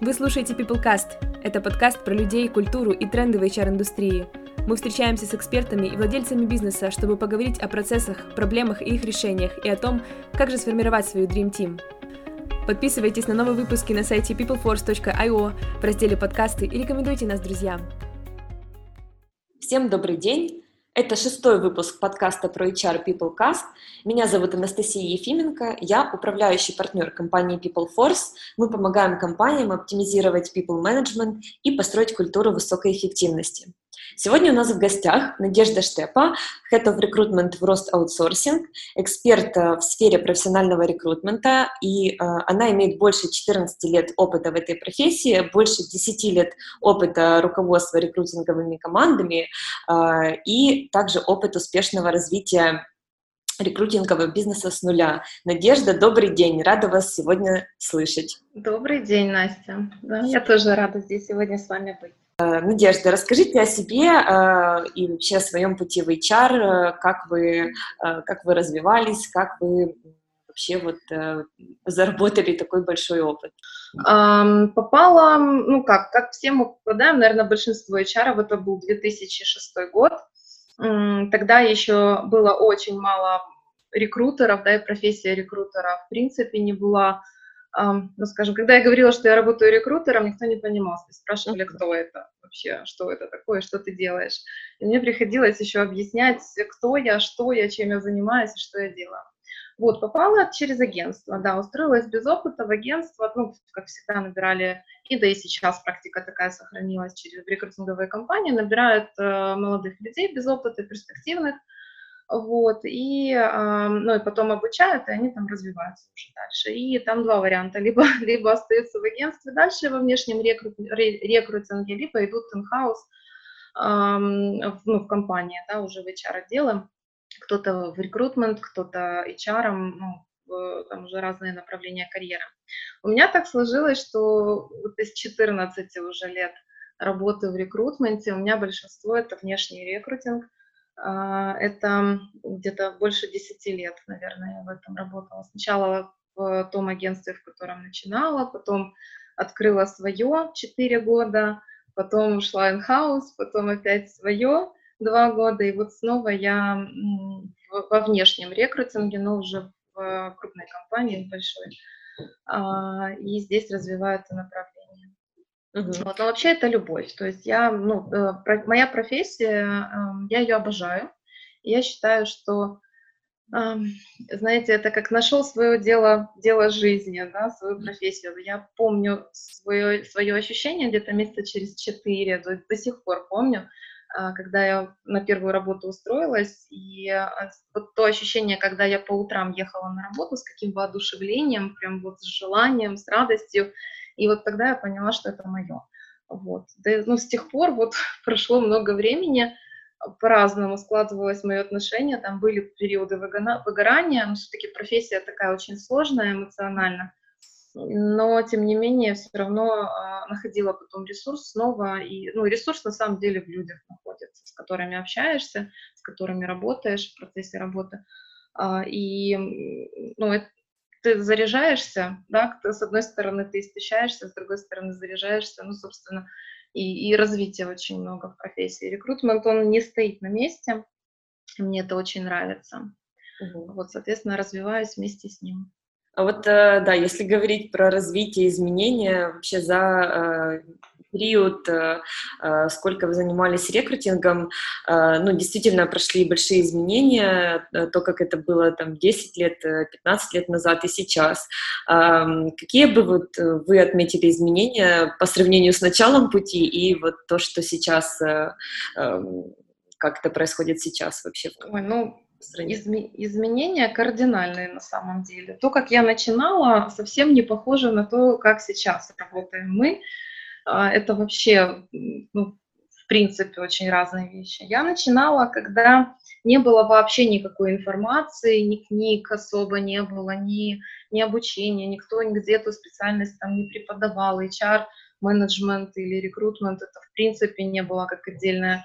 Вы слушаете PeopleCast. Это подкаст про людей, культуру и тренды в HR-индустрии. Мы встречаемся с экспертами и владельцами бизнеса, чтобы поговорить о процессах, проблемах и их решениях, и о том, как же сформировать свою Dream Team. Подписывайтесь на новые выпуски на сайте peopleforce.io в разделе «Подкасты» и рекомендуйте нас друзьям. Всем добрый день! Это шестой выпуск подкаста про HR PeopleCast. Меня зовут Анастасия Ефименко, я управляющий партнер компании PeopleForce. Мы помогаем компаниям оптимизировать people management и построить культуру высокой эффективности. Сегодня у нас в гостях Надежда Штепа, Head of Recruitment в Рост Outsourcing, эксперт э, в сфере профессионального рекрутмента, и э, она имеет больше 14 лет опыта в этой профессии, больше 10 лет опыта руководства рекрутинговыми командами э, и также опыт успешного развития рекрутингового бизнеса с нуля. Надежда, добрый день, рада вас сегодня слышать. Добрый день, Настя. Да, я тоже рада здесь сегодня с вами быть. Э, Надежда, расскажите о себе э, и вообще о своем пути в HR, э, как вы, как вы развивались, как вы вообще вот заработали такой большой опыт? Попала, ну как, как все мы попадаем, наверное, большинство HR, это был 2006 год, тогда еще было очень мало рекрутеров, да, и профессия рекрутера в принципе не была ну, скажем, когда я говорила, что я работаю рекрутером, никто не понимал, спрашивали, кто это вообще, что это такое, что ты делаешь. И мне приходилось еще объяснять, кто я, что я, чем я занимаюсь и что я делаю. Вот, попала через агентство, да, устроилась без опыта в агентство, ну, как всегда, набирали, и да и сейчас практика такая сохранилась через рекрутинговые компании, набирают э, молодых людей без опыта, перспективных, вот, и, ну, и потом обучают, и они там развиваются уже дальше. И там два варианта, либо, либо остаются в агентстве дальше во внешнем рекрут, рекрутинге, либо идут in-house, ну, в компании, да, уже в HR-отделы, кто-то в рекрутмент, кто-то HR, ну, там уже разные направления карьеры. У меня так сложилось, что вот из 14 уже лет работы в рекрутменте, у меня большинство это внешний рекрутинг, это где-то больше 10 лет, наверное, я в этом работала. Сначала в том агентстве, в котором начинала, потом открыла свое 4 года, потом ушла in-house, потом опять свое 2 года, и вот снова я во внешнем рекрутинге, но уже в крупной компании, большой, а, и здесь развиваю это направление. Угу. Вот, но вообще это любовь. То есть я, ну, э, про, моя профессия, э, я ее обожаю. Я считаю, что, э, знаете, это как нашел свое дело, дело жизни, да, свою профессию. Я помню свое, свое ощущение где-то месяца через четыре, до, до сих пор помню, когда я на первую работу устроилась, и э, вот то ощущение, когда я по утрам ехала на работу, с каким воодушевлением, прям вот с желанием, с радостью, и вот тогда я поняла, что это мое. Вот. Да, ну, с тех пор вот прошло много времени, по-разному складывалось мое отношение, там были периоды выгорания, но все-таки профессия такая очень сложная эмоционально, но тем не менее все равно а, находила потом ресурс снова, и ну, ресурс на самом деле в людях находится, с которыми общаешься, с которыми работаешь в процессе работы, а, и ну, это, ты заряжаешься, да, с одной стороны ты истощаешься, с другой стороны заряжаешься, ну, собственно, и, и развития очень много в профессии. Рекрутмент, он не стоит на месте, мне это очень нравится. Угу. Вот, соответственно, развиваюсь вместе с ним. А вот, э, да, если говорить про развитие, изменения, вообще за э, период, э, сколько вы занимались рекрутингом, ну, действительно прошли большие изменения, то, как это было там 10 лет, 15 лет назад и сейчас. Какие бы вот вы отметили изменения по сравнению с началом пути и вот то, что сейчас, как это происходит сейчас вообще? Ой, ну, изменения кардинальные на самом деле. То, как я начинала, совсем не похоже на то, как сейчас работаем мы. А, это вообще, ну, в принципе, очень разные вещи. Я начинала, когда не было вообще никакой информации, ни книг особо не было, ни, ни обучения, никто нигде эту специальность там не преподавал, HR, менеджмент или рекрутмент, это в принципе не было как отдельная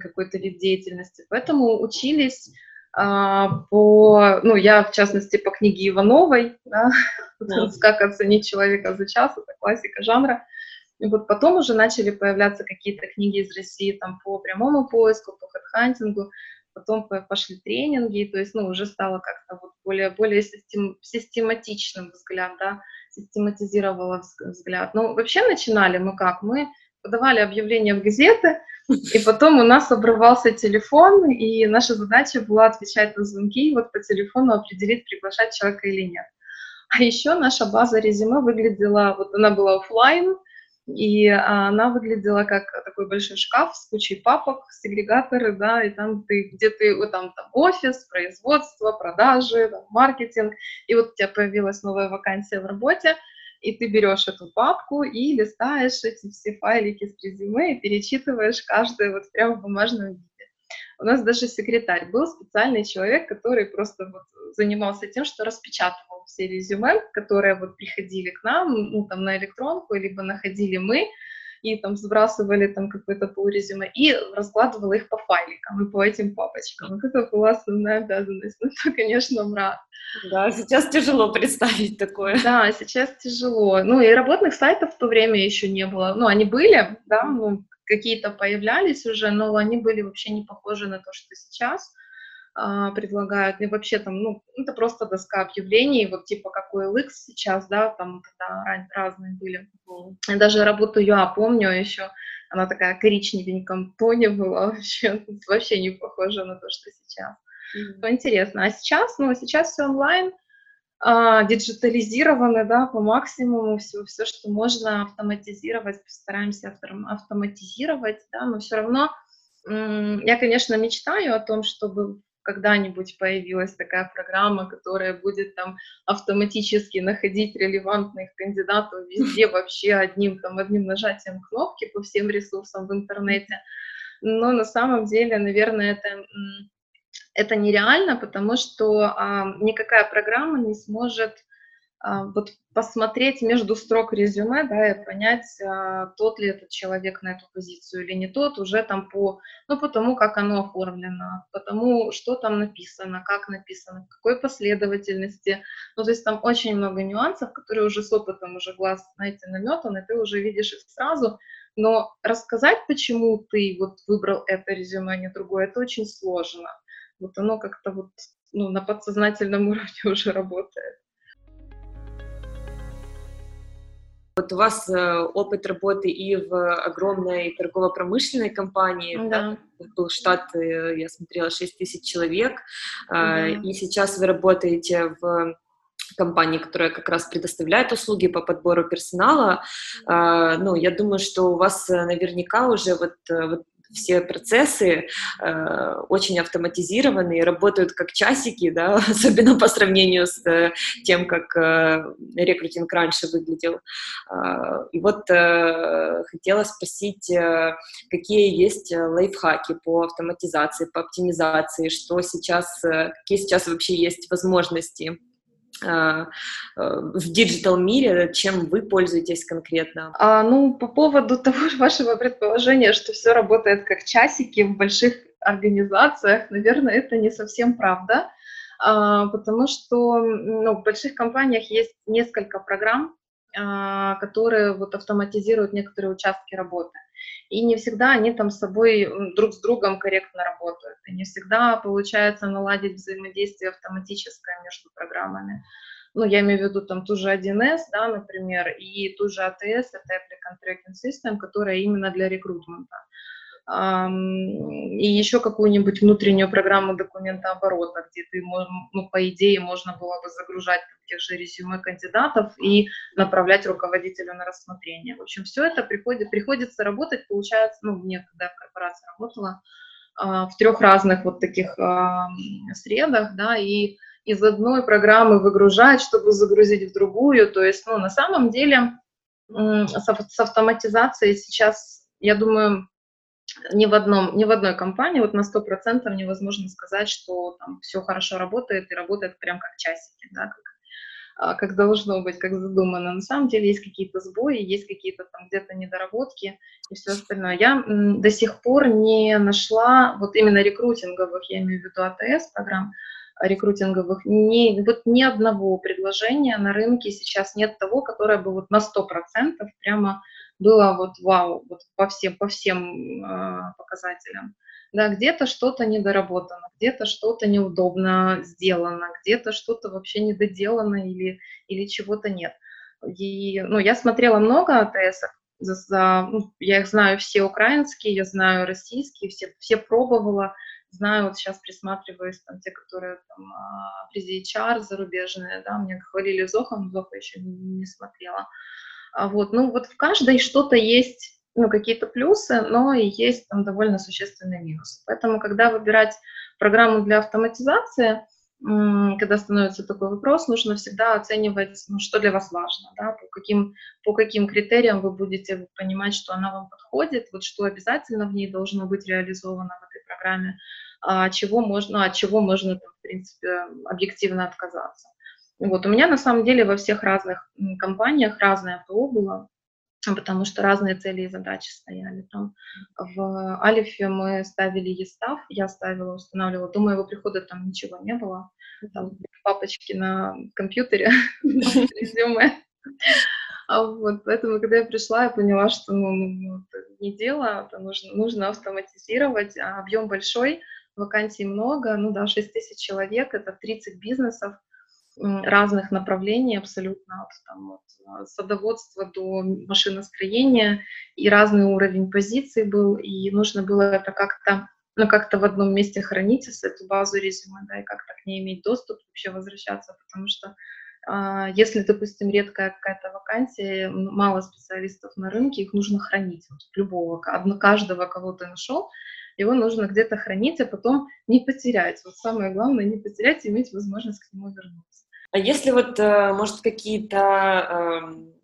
какой-то вид деятельности. Поэтому учились по, ну, я, в частности, по книге Ивановой, да, да. «Как оценить человека за час», это классика жанра. И вот потом уже начали появляться какие-то книги из России там по прямому поиску, по хедхантингу, потом пошли тренинги, то есть, ну, уже стало как-то вот более, более систем, систематичным взгляд, да, систематизировала взгляд. Ну, вообще начинали мы как? Мы подавали объявления в газеты, и потом у нас обрывался телефон, и наша задача была отвечать на звонки, и вот по телефону определить, приглашать человека или нет. А еще наша база резюме выглядела, вот она была офлайн, и она выглядела как такой большой шкаф с кучей папок, сегрегаторы, да, и там ты, где ты, вот там, там офис, производство, продажи, там, маркетинг, и вот у тебя появилась новая вакансия в работе, и ты берешь эту папку и листаешь эти все файлики с резюме и перечитываешь каждое вот прямо в бумажном виде. У нас даже секретарь был специальный человек, который просто вот занимался тем, что распечатывал все резюме, которые вот приходили к нам, ну, там, на электронку, либо находили мы, и там сбрасывали там какое-то полурезюме, и раскладывала их по файликам и по этим папочкам. Вот это была основная обязанность. Ну, это, конечно, мрак. Да, сейчас тяжело представить такое. Да, сейчас тяжело. Ну, и работных сайтов в то время еще не было. Ну, они были, да, ну, какие-то появлялись уже, но они были вообще не похожи на то, что сейчас предлагают. И вообще там, ну, это просто доска объявлений, вот типа как OLX сейчас, да, там тогда разные были. Я даже работу я помню еще, она такая коричневеньком тоне была вообще, вообще не похожа на то, что сейчас. Mm-hmm. интересно. А сейчас, ну, сейчас все онлайн, а, диджитализированы, да, по максимуму, все, все, что можно автоматизировать, постараемся автоматизировать, да, но все равно я, конечно, мечтаю о том, чтобы когда-нибудь появилась такая программа, которая будет там автоматически находить релевантных кандидатов везде вообще одним, там, одним нажатием кнопки по всем ресурсам в интернете. Но на самом деле, наверное, это это нереально, потому что а, никакая программа не сможет вот посмотреть между строк резюме, да, и понять, а, тот ли этот человек на эту позицию или не тот, уже там по, ну, по тому, как оно оформлено, по тому, что там написано, как написано, в какой последовательности. Ну, то есть там очень много нюансов, которые уже с опытом уже глаз, знаете, наметан, и ты уже видишь их сразу, но рассказать, почему ты вот выбрал это резюме, а не другое, это очень сложно вот оно как-то вот ну, на подсознательном уровне уже работает. Вот у вас э, опыт работы и в огромной торгово-промышленной компании, да. Да, был штат, э, я смотрела, 6 тысяч человек, э, да. и сейчас вы работаете в компании, которая как раз предоставляет услуги по подбору персонала. Э, ну, я думаю, что у вас наверняка уже вот, вот все процессы э, очень автоматизированы работают как часики, да, особенно по сравнению с э, тем, как э, рекрутинг раньше выглядел. Э, и вот э, хотела спросить, э, какие есть лайфхаки по автоматизации, по оптимизации, что сейчас, э, какие сейчас вообще есть возможности э, в digital мире, чем вы пользуетесь конкретно? А, ну, по поводу того вашего предположения, что все работает как часики в больших организациях, наверное, это не совсем правда, а, потому что ну, в больших компаниях есть несколько программ, а, которые вот автоматизируют некоторые участки работы. И не всегда они там с собой друг с другом корректно работают, и не всегда получается наладить взаимодействие автоматическое между программами. Ну, я имею в виду там ту же 1С, да, например, и ту же ATS, это Applicant Tracking System, которая именно для рекрутмента и еще какую-нибудь внутреннюю программу документа оборота, где ты, ну, по идее, можно было бы загружать тех же резюме кандидатов и направлять руководителю на рассмотрение. В общем, все это приходит, приходится работать, получается, ну, мне, когда в корпорации работала, а, в трех разных вот таких средах, да, и из одной программы выгружать, чтобы загрузить в другую. То есть, ну, на самом деле с автоматизацией сейчас, я думаю, ни в, одном, ни в одной компании вот на 100% невозможно сказать, что там все хорошо работает и работает прям как часики, да, как а, как должно быть, как задумано. На самом деле есть какие-то сбои, есть какие-то там где-то недоработки и все остальное. Я до сих пор не нашла вот именно рекрутинговых, я имею в виду АТС программ, рекрутинговых, ни, вот ни одного предложения на рынке сейчас нет того, которое бы вот на 100% прямо было вот вау, вот по всем, по всем э, показателям. Да, где-то что-то недоработано, где-то что-то неудобно сделано, где-то что-то вообще недоделано или, или чего-то нет. И, ну, я смотрела много АТС, за, за, ну, я их знаю все украинские, я знаю российские, все, все пробовала, знаю, вот сейчас присматриваюсь, там, те, которые там, при HR зарубежные, да, мне хвалили Зоха, но Зоха еще не смотрела. А вот, ну, вот в каждой что-то есть, ну, какие-то плюсы, но и есть там довольно существенные минусы. Поэтому, когда выбирать программу для автоматизации, когда становится такой вопрос, нужно всегда оценивать, ну, что для вас важно, да, по каким, по каким критериям вы будете понимать, что она вам подходит, вот что обязательно в ней должно быть реализовано в этой программе, а чего можно, от чего можно, в принципе, объективно отказаться. Вот, у меня на самом деле во всех разных компаниях разное ПО было, потому что разные цели и задачи стояли. Там в Алифе мы ставили ЕСТАФ, я ставила, устанавливала. До моего прихода там ничего не было. Там папочки на компьютере, резюме. А вот, поэтому, когда я пришла, я поняла, что ну, ну, ну это не дело, это нужно, нужно автоматизировать, а объем большой, вакансий много, ну да, 6 тысяч человек, это 30 бизнесов, разных направлений абсолютно, от, там, от садоводства до машиностроения, и разный уровень позиций был, и нужно было это как-то ну, как-то в одном месте хранить эту базу резюме, да, и как-то к ней иметь доступ, вообще возвращаться, потому что э, если, допустим, редкая какая-то вакансия, мало специалистов на рынке, их нужно хранить, вот, любого, одно, каждого, кого ты нашел, его нужно где-то хранить, а потом не потерять. Вот самое главное, не потерять иметь возможность к нему вернуться. А если вот, э, может, какие-то эм,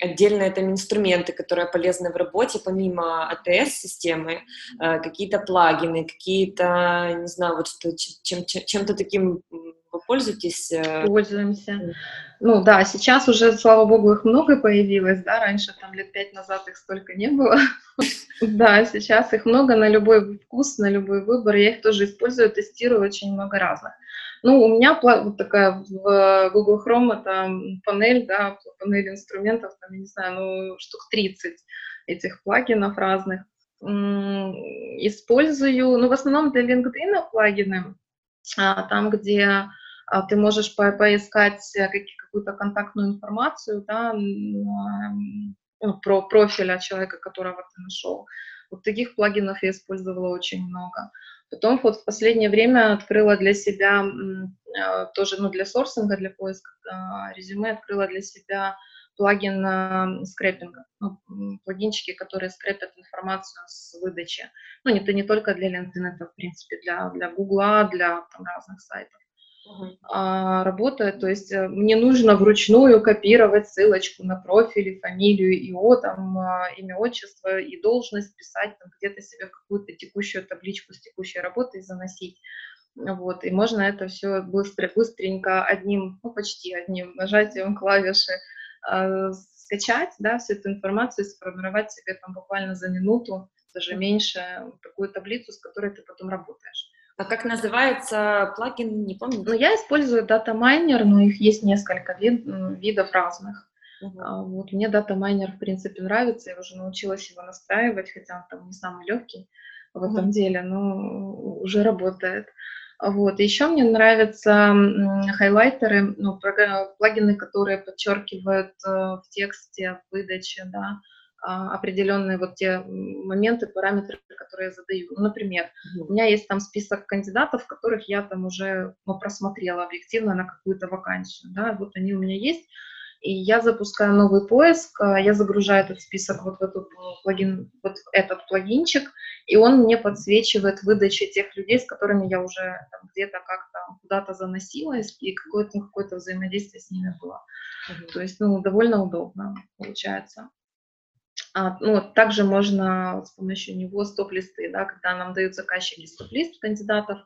отдельные там инструменты, которые полезны в работе, помимо АТС-системы, э, какие-то плагины, какие-то, не знаю, вот что, чем, чем-то таким вы пользуетесь? Э? Пользуемся. Ну да, сейчас уже, слава богу, их много появилось, да, раньше там лет пять назад их столько не было. Да, сейчас их много на любой вкус, на любой выбор. Я их тоже использую, тестирую очень много разных. Ну, у меня вот такая в Google Chrome это панель, да, панель инструментов, там, я не знаю, ну, штук 30 этих плагинов разных. Использую, ну, в основном для LinkedIn плагины, а, там, где а, ты можешь по поискать какую-то контактную информацию, да, ну, про профиля человека, которого ты нашел. Вот таких плагинов я использовала очень много. Потом вот в последнее время открыла для себя, а, тоже ну, для сорсинга, для поиска а, резюме, открыла для себя плагин а, скрепинга, ну, плагинчики, которые скрепят информацию с выдачи. Ну, это не только для LinkedIn, это, в принципе, для, для Google, для там, разных сайтов а, работает. То есть э, мне нужно вручную копировать ссылочку на профиль, фамилию, ИО, там, а, имя, отчество и должность, писать там, где-то себе какую-то текущую табличку с текущей работой заносить. Вот, и можно это все быстро, быстренько одним, ну, почти одним нажатием клавиши э, скачать, да, всю эту информацию сформировать себе там буквально за минуту, даже меньше, такую таблицу, с которой ты потом работаешь. А как называется плагин, не помню? Ну, я использую Data Miner, но их есть несколько вид, видов разных. Uh-huh. Вот мне Data Miner, в принципе, нравится, я уже научилась его настраивать, хотя он там не самый легкий в uh-huh. этом деле, но уже работает. Вот. Еще мне нравятся хайлайтеры, ну, плагины, которые подчеркивают э, в тексте, в выдаче, да, а, определенные вот те моменты, параметры, которые я задаю. Ну, например, mm-hmm. у меня есть там список кандидатов, которых я там уже ну, просмотрела объективно на какую-то вакансию, да, вот они у меня есть, и я запускаю новый поиск, а, я загружаю этот список вот в этот плагин, вот этот плагинчик, и он мне подсвечивает выдачи тех людей, с которыми я уже там, где-то как-то куда-то заносилась, и какое-то какое взаимодействие с ними было. Mm-hmm. То есть, ну, довольно удобно получается. А, ну, также можно с помощью него стоп-листы, да, когда нам дают заказчики стоп-лист кандидатов,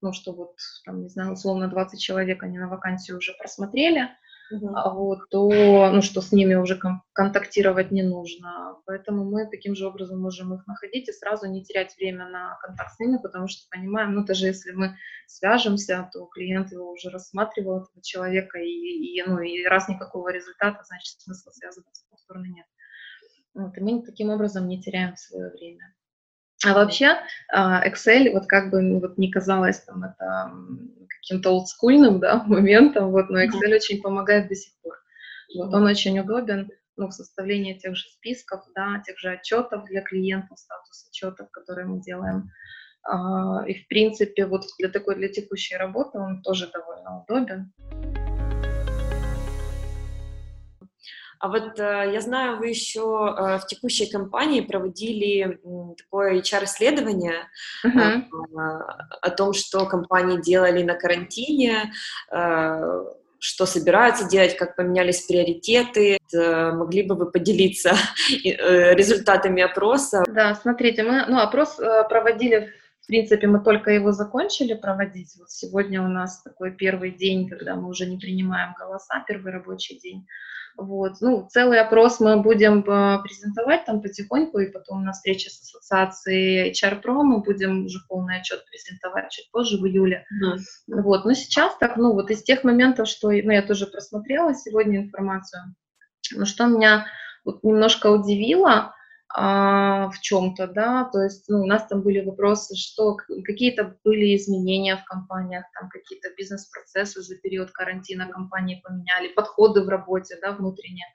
ну, что вот, там, не знаю, условно 20 человек они на вакансию уже просмотрели, uh-huh. вот, то, ну, что с ними уже кон- контактировать не нужно. Поэтому мы таким же образом можем их находить и сразу не терять время на контакт с ними, потому что понимаем, ну, даже если мы свяжемся, то клиент его уже рассматривал, этого человека, и, и, ну, и раз никакого результата, значит, смысла связываться повторно нет. Вот, и мы таким образом не теряем свое время. А вообще а, Excel, вот как бы ну, вот не казалось там это каким-то олдскульным да, моментом, вот, но Excel очень помогает до сих пор. Вот, он очень удобен ну, в составлении тех же списков, да, тех же отчетов для клиентов, статус отчетов, которые мы делаем. А, и в принципе вот для такой, для текущей работы он тоже довольно удобен. А вот э, я знаю, вы еще э, в текущей компании проводили такое HR-исследование uh-huh. о том, что компании делали на карантине, что собираются делать, как поменялись приоритеты. Могли бы вы поделиться результатами опроса? Да, смотрите, мы ну, опрос проводили в принципе, мы только его закончили проводить. Вот сегодня у нас такой первый день, когда мы уже не принимаем голоса, первый рабочий день. Вот. Ну, целый опрос мы будем э, презентовать там потихоньку, и потом на встрече с ассоциацией HR Pro мы будем уже полный отчет презентовать чуть позже, в июле. Mm. Вот. Но сейчас так, ну, вот из тех моментов, что ну, я тоже просмотрела сегодня информацию, ну, что меня вот немножко удивило, в чем-то, да, то есть ну, у нас там были вопросы, что какие-то были изменения в компаниях, там какие-то бизнес-процессы за период карантина компании поменяли, подходы в работе, да, внутренние.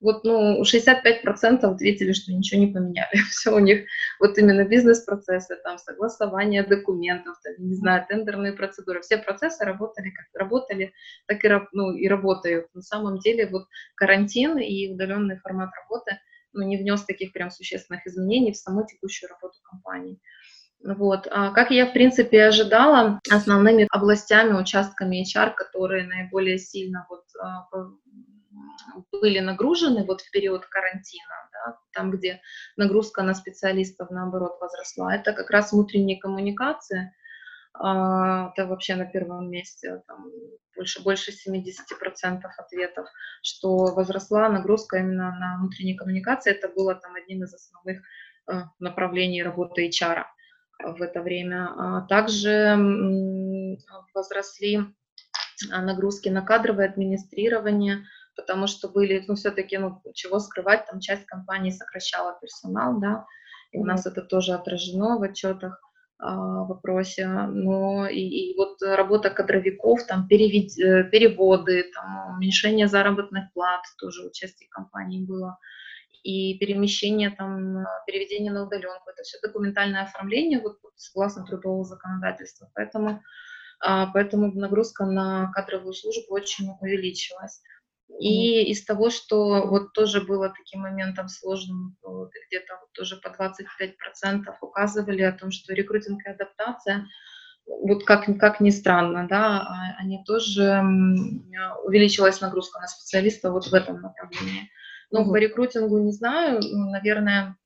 Вот, ну, 65% ответили, что ничего не поменяли. Все у них вот именно бизнес-процессы, там, согласование документов, там, не знаю, тендерные процедуры. Все процессы работали как работали, так и, ну, и работают. На самом деле вот карантин и удаленный формат работы – ну, не внес таких прям существенных изменений в саму текущую работу компании. Вот. А как я, в принципе, ожидала, основными областями, участками HR, которые наиболее сильно вот, а, были нагружены вот в период карантина, да, там, где нагрузка на специалистов, наоборот, возросла, это как раз внутренние коммуникации, это вообще на первом месте, там, больше, больше 70% ответов, что возросла нагрузка именно на внутренние коммуникации. Это было там одним из основных э, направлений работы HR в это время. А также возросли нагрузки на кадровое администрирование, потому что были, ну, все-таки, ну, чего скрывать, там часть компании сокращала персонал, да, и у нас это тоже отражено в отчетах. А, вопросе, но и, и вот работа кадровиков, там перевед, э, переводы, там уменьшение заработных плат, тоже участие компании было, и перемещение, там, переведение на удаленку, это все документальное оформление, вот, согласно трудового законодательства, поэтому, а, поэтому нагрузка на кадровую службу очень увеличилась. И из того, что вот тоже было таким моментом сложным, вот где-то вот тоже по 25% указывали о том, что рекрутинг и адаптация, вот как, как ни странно, да, а, они тоже увеличилась нагрузка на специалиста вот в этом направлении. Но mm-hmm. по рекрутингу не знаю, наверное,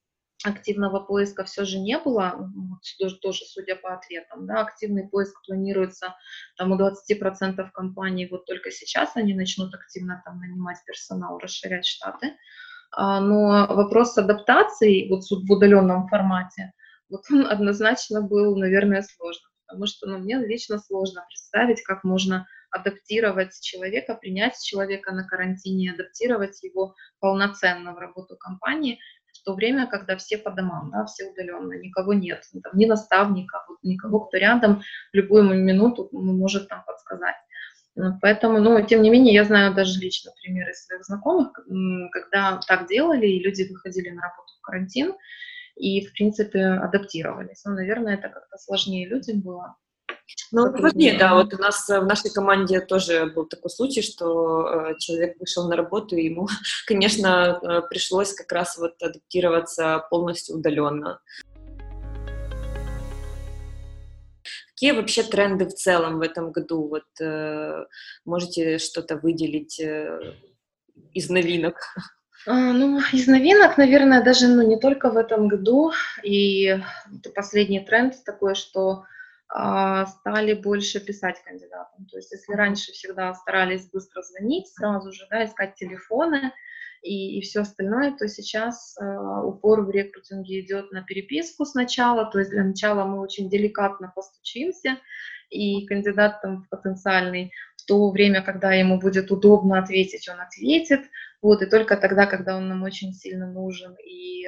активного поиска все же не было, тоже, судя по ответам, да, активный поиск планируется там у 20% компаний, вот только сейчас они начнут активно там нанимать персонал, расширять штаты, а, но вопрос адаптации вот в удаленном формате, вот он однозначно был, наверное, сложно, потому что ну, мне лично сложно представить, как можно адаптировать человека, принять человека на карантине, адаптировать его полноценно в работу компании, то время, когда все по домам, да, все удаленно, никого нет, там, ни наставника, вот, никого, кто рядом в любую минуту может там подсказать. Поэтому, ну, тем не менее, я знаю даже лично примеры своих знакомых, когда так делали, и люди выходили на работу в карантин, и, в принципе, адаптировались. Ну, наверное, это как-то сложнее людям было. Ну, нет, да, вот у нас э, в нашей команде тоже был такой случай, что э, человек вышел на работу, и ему, конечно, э, пришлось как раз вот адаптироваться полностью удаленно. Какие вообще тренды в целом в этом году? Вот можете что-то выделить из новинок? А, ну, из новинок, наверное, даже ну, не только в этом году. И последний тренд такой, что стали больше писать кандидатам. То есть если раньше всегда старались быстро звонить сразу же, да, искать телефоны и, и все остальное, то сейчас э, упор в рекрутинге идет на переписку сначала, то есть для начала мы очень деликатно постучимся, и кандидат там потенциальный в то время, когда ему будет удобно ответить, он ответит, вот, и только тогда, когда он нам очень сильно нужен, и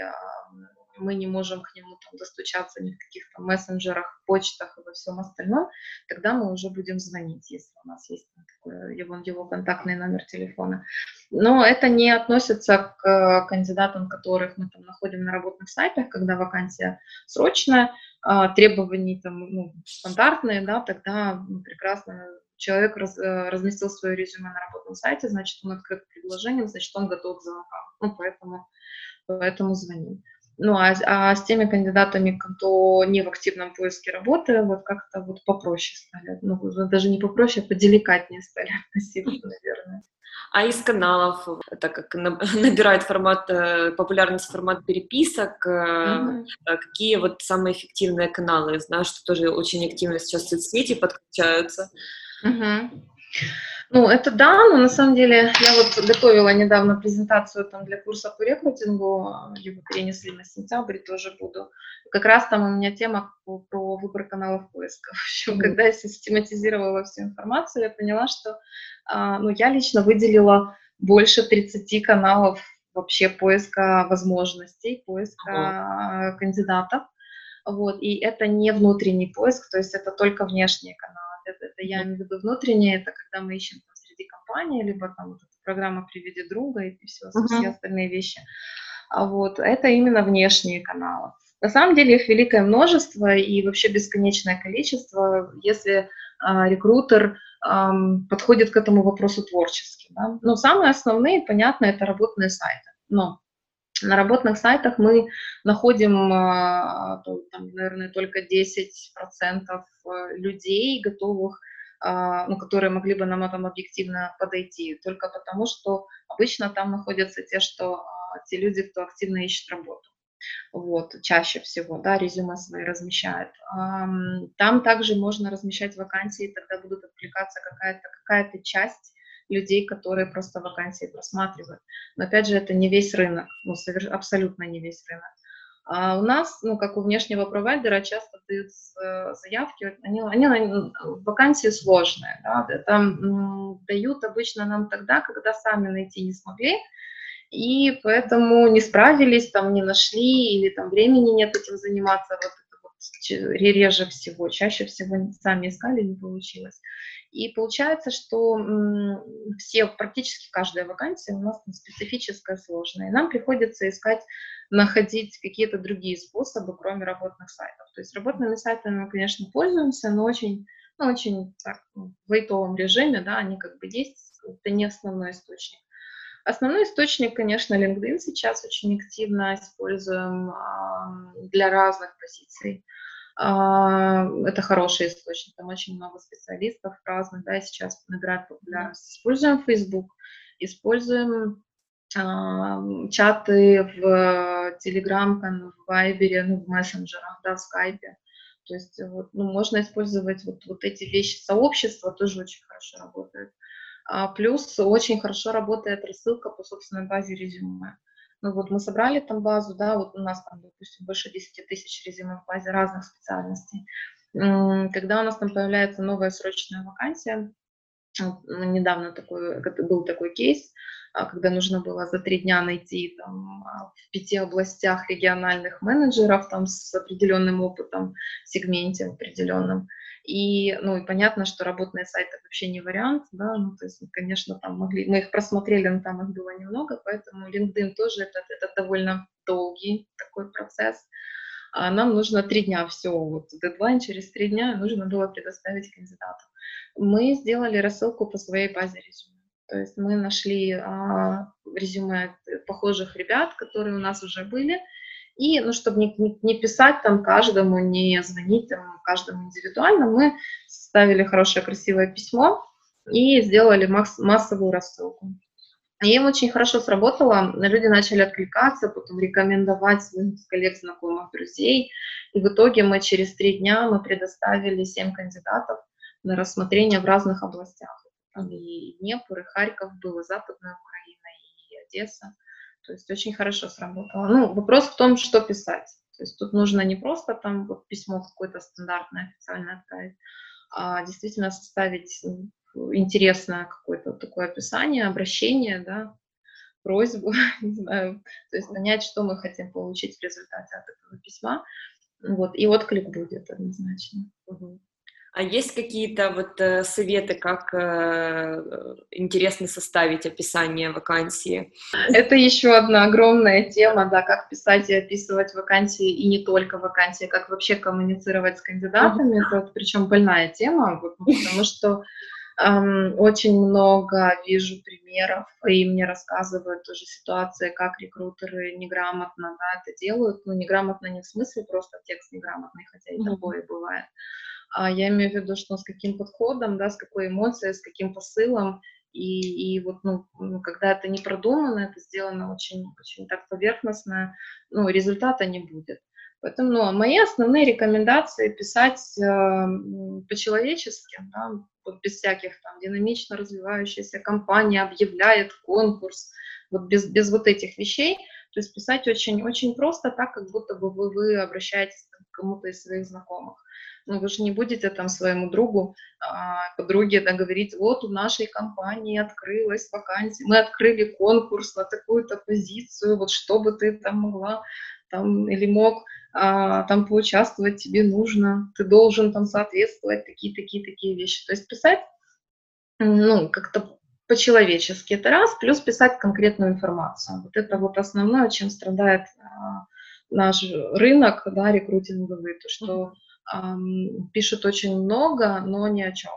мы не можем к нему там достучаться ни в каких то мессенджерах, почтах и во всем остальном, тогда мы уже будем звонить, если у нас есть такой, его, его контактный номер телефона. Но это не относится к кандидатам, которых мы там находим на работных сайтах, когда вакансия срочная, а, требования там ну, стандартные, да, тогда прекрасно человек раз, э, разместил свое резюме на работном сайте, значит, он открыт к значит, он готов к звонкам. Ну, поэтому, поэтому звоним. Ну, а, а с теми кандидатами, кто не в активном поиске работы, вот как-то вот попроще стали. Ну, даже не попроще, а поделикатнее стали относиться, наверное. А из каналов, так как набирает формат, э, популярность формат переписок, mm-hmm. какие вот самые эффективные каналы? Знаю, что тоже очень активно сейчас соцсети подключаются. Mm-hmm. Ну, это да, но на самом деле я вот готовила недавно презентацию там для курса по рекрутингу, его перенесли на сентябрь, тоже буду. Как раз там у меня тема про выбор каналов поиска. В общем, когда я систематизировала всю информацию, я поняла, что а, ну, я лично выделила больше 30 каналов вообще поиска возможностей, поиска uh кандидатов. Вот, и это не внутренний поиск, то есть это только внешние каналы это, это я имею в виду внутреннее, это когда мы ищем там, среди компании, либо там вот эта программа «Приведи друга» и все, uh-huh. все остальные вещи. А вот это именно внешние каналы. На самом деле их великое множество и вообще бесконечное количество, если а, рекрутер а, подходит к этому вопросу творчески. Да? Но самые основные, понятно, это работные сайты. Но на работных сайтах мы находим, а, там, наверное, только 10% э, людей, готовых, а, ну, которые могли бы нам там объективно подойти, только потому что обычно там находятся те, что, те люди, кто активно ищет работу. Вот, чаще всего, да, резюме свои размещают. Там также можно размещать вакансии, тогда будут откликаться какая-то какая часть людей, которые просто вакансии просматривают. Но опять же, это не весь рынок, ну, совер... абсолютно не весь рынок. А у нас, ну, как у внешнего провайдера, часто дают заявки, они, они вакансии сложные, да, это дают обычно нам тогда, когда сами найти не смогли, и поэтому не справились, там не нашли, или там времени нет этим заниматься, вот реже всего, чаще всего сами искали, не получилось. И получается, что все, практически каждая вакансия у нас специфическая, сложная. И нам приходится искать, находить какие-то другие способы, кроме работных сайтов. То есть работными сайтами мы, конечно, пользуемся, но очень, ну, очень так, в лайтовом режиме, да, они как бы есть, это не основной источник. Основной источник, конечно, LinkedIn сейчас очень активно используем для разных позиций. А, это хороший источник, там очень много специалистов разных, да, сейчас набирают популярность. Используем Facebook, используем а, чаты в Telegram, в Viber, ну, в мессенджерах, да, в Skype. То есть вот, ну, можно использовать вот, вот эти вещи. Сообщества тоже очень хорошо работает. А, плюс очень хорошо работает рассылка по собственной базе резюме. Ну вот мы собрали там базу, да, вот у нас там, допустим, больше 10 тысяч резюме в базе разных специальностей. Когда у нас там появляется новая срочная вакансия, недавно такой, был такой кейс, а, когда нужно было за три дня найти там, а, в пяти областях региональных менеджеров там, с определенным опытом в сегменте определенном. И, ну, и понятно, что работные сайты вообще не вариант, да, ну, то есть, конечно, там могли, мы их просмотрели, но там их было немного, поэтому LinkedIn тоже это, это довольно долгий такой процесс. А нам нужно три дня все, вот дедлайн через три дня нужно было предоставить кандидату. Мы сделали рассылку по своей базе резюме. То есть мы нашли а, резюме похожих ребят, которые у нас уже были, и, ну, чтобы не, не, писать там каждому, не звонить там каждому индивидуально, мы составили хорошее, красивое письмо и сделали масс, массовую рассылку. И им очень хорошо сработало, люди начали откликаться, потом рекомендовать своих коллег, знакомых, друзей. И в итоге мы через три дня мы предоставили семь кандидатов на рассмотрение в разных областях. И Днепр, и Харьков был, и Западная Украина, и Одесса. То есть очень хорошо сработало. Ну, вопрос в том, что писать. То есть тут нужно не просто там вот письмо какое-то стандартное официально отправить, а действительно составить интересное какое-то такое описание, обращение, да, просьбу, не знаю, то есть понять, что мы хотим получить в результате от этого письма, вот, и отклик будет однозначно. Угу. А есть какие-то вот э, советы, как э, интересно составить описание вакансии? Это еще одна огромная тема, да, как писать и описывать вакансии, и не только вакансии, как вообще коммуницировать с кандидатами. Mm-hmm. Это причем больная тема, вот, потому что эм, очень много вижу примеров, и мне рассказывают тоже ситуации, как рекрутеры неграмотно да, это делают. Ну, неграмотно не в смысле просто текст неграмотный, хотя и mm-hmm. такое бывает я имею в виду, что с каким подходом, да, с какой эмоцией, с каким посылом, и, и вот, ну, когда это не продумано, это сделано очень, очень так поверхностно, ну, результата не будет. Поэтому ну, мои основные рекомендации писать э, по-человечески, да, вот без всяких там динамично развивающаяся компания объявляет конкурс, вот без, без вот этих вещей, то есть писать очень, очень просто, так, как будто бы вы, вы обращаетесь к кому-то из своих знакомых. Но вы же не будете там своему другу, а, подруге да, говорить, вот у нашей компании открылась вакансия, мы открыли конкурс на такую-то позицию, вот что бы ты там могла там, или мог а, там поучаствовать, тебе нужно, ты должен там соответствовать, такие-такие-такие вещи. То есть писать, ну, как-то по-человечески, это раз, плюс писать конкретную информацию. Вот это вот основное, чем страдает а, наш рынок, да, рекрутинговый, то, что эм, пишут очень много, но ни о чем.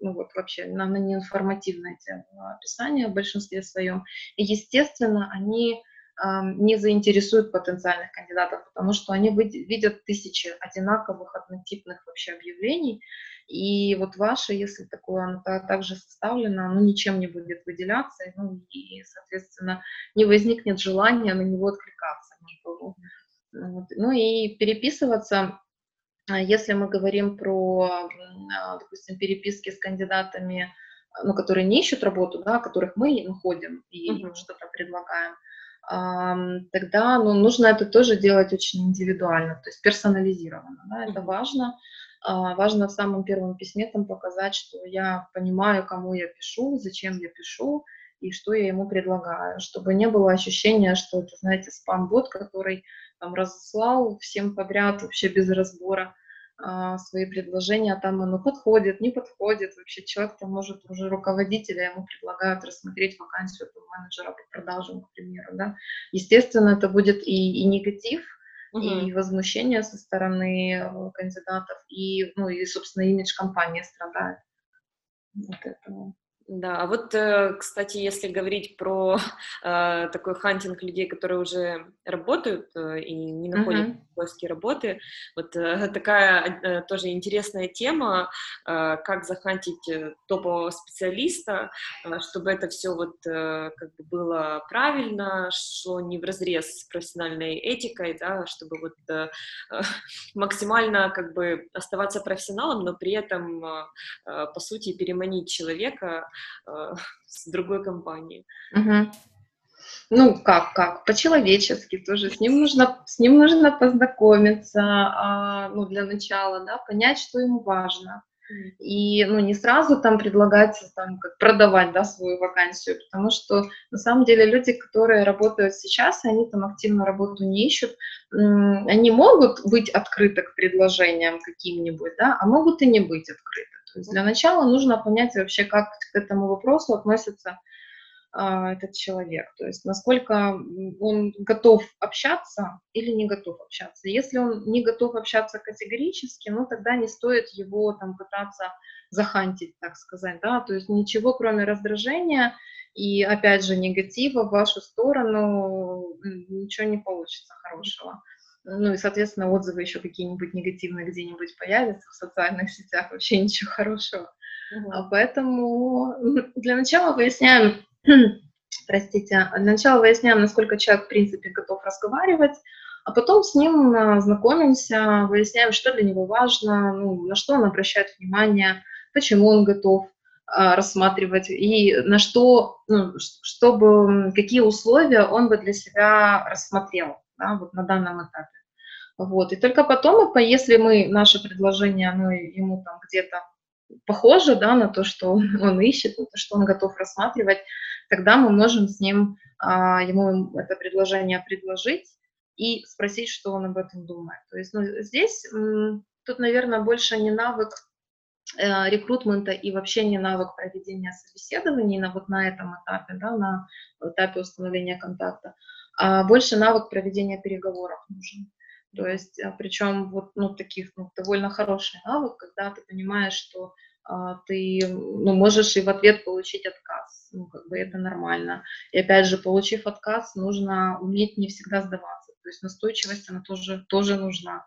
Ну вот вообще, она не информативная тема описания в большинстве своем. И, естественно, они не заинтересуют потенциальных кандидатов, потому что они видят тысячи одинаковых, однотипных вообще объявлений, и вот ваше, если такое, оно также составлено, оно ничем не будет выделяться, ну, и, соответственно, не возникнет желания на него откликаться. Вот. Ну и переписываться если мы говорим про, а, допустим, переписки с кандидатами, ну, которые не ищут работу, да, которых мы находим и uh-huh. что-то предлагаем, тогда ну, нужно это тоже делать очень индивидуально, то есть персонализированно. Да, это важно. А, важно в самом первом письме там показать, что я понимаю, кому я пишу, зачем я пишу и что я ему предлагаю, чтобы не было ощущения, что это, знаете, спам-бот, который там разослал всем подряд вообще без разбора а, свои предложения, а там оно подходит, не подходит, вообще человек там может уже руководителя ему предлагают рассмотреть вакансию там, менеджера по продажам, к примеру, да. Естественно, это будет и, и негатив, угу. и возмущение со стороны э, кандидатов, и, ну, и, собственно, имидж компании страдает от этого. Да, а вот, э, кстати, если говорить про э, такой хантинг людей, которые уже работают э, и не находят uh-huh. поиски работы, вот э, такая э, тоже интересная тема, э, как захантить топового специалиста, э, чтобы это все вот э, как бы было правильно, шло не в разрез с профессиональной этикой, да, чтобы вот э, максимально как бы оставаться профессионалом, но при этом э, по сути переманить человека э, с другой компанией. Угу. Ну, как, как, по-человечески тоже. С ним нужно, с ним нужно познакомиться, а, ну, для начала, да, понять, что ему важно. И, ну, не сразу там предлагать, там, как продавать, да, свою вакансию, потому что, на самом деле, люди, которые работают сейчас, они там активно работу не ищут, они могут быть открыты к предложениям каким-нибудь, да, а могут и не быть открыты. То есть для начала нужно понять вообще, как к этому вопросу относится а, этот человек, то есть насколько он готов общаться или не готов общаться. Если он не готов общаться категорически, ну тогда не стоит его там пытаться захантить, так сказать, да, то есть ничего кроме раздражения и опять же негатива в вашу сторону ничего не получится хорошего. Ну и, соответственно, отзывы еще какие-нибудь негативные где-нибудь появятся в социальных сетях, вообще ничего хорошего. Угу. А поэтому для начала выясняем, простите, для начала выясняем, насколько человек, в принципе, готов разговаривать, А потом с ним а, знакомимся, выясняем, что для него важно, ну, на что он обращает внимание, почему он готов а, рассматривать и на что, ну, чтобы, какие условия он бы для себя рассмотрел да, вот на данном этапе. Вот. И только потом, если мы, наше предложение, оно ему там где-то похоже да, на то, что он, ищет, на то, что он готов рассматривать, тогда мы можем с ним, а, ему это предложение предложить и спросить, что он об этом думает. То есть ну, здесь тут, наверное, больше не навык э, рекрутмента и вообще не навык проведения собеседований на вот на этом этапе, да, на этапе установления контакта, а больше навык проведения переговоров нужен. То есть, а, причем вот ну, таких ну, довольно хороший навык, когда ты понимаешь, что а, ты ну, можешь и в ответ получить отказ. Ну, как бы это нормально. И опять же, получив отказ, нужно уметь не всегда сдаваться. То есть настойчивость, она тоже, тоже нужна.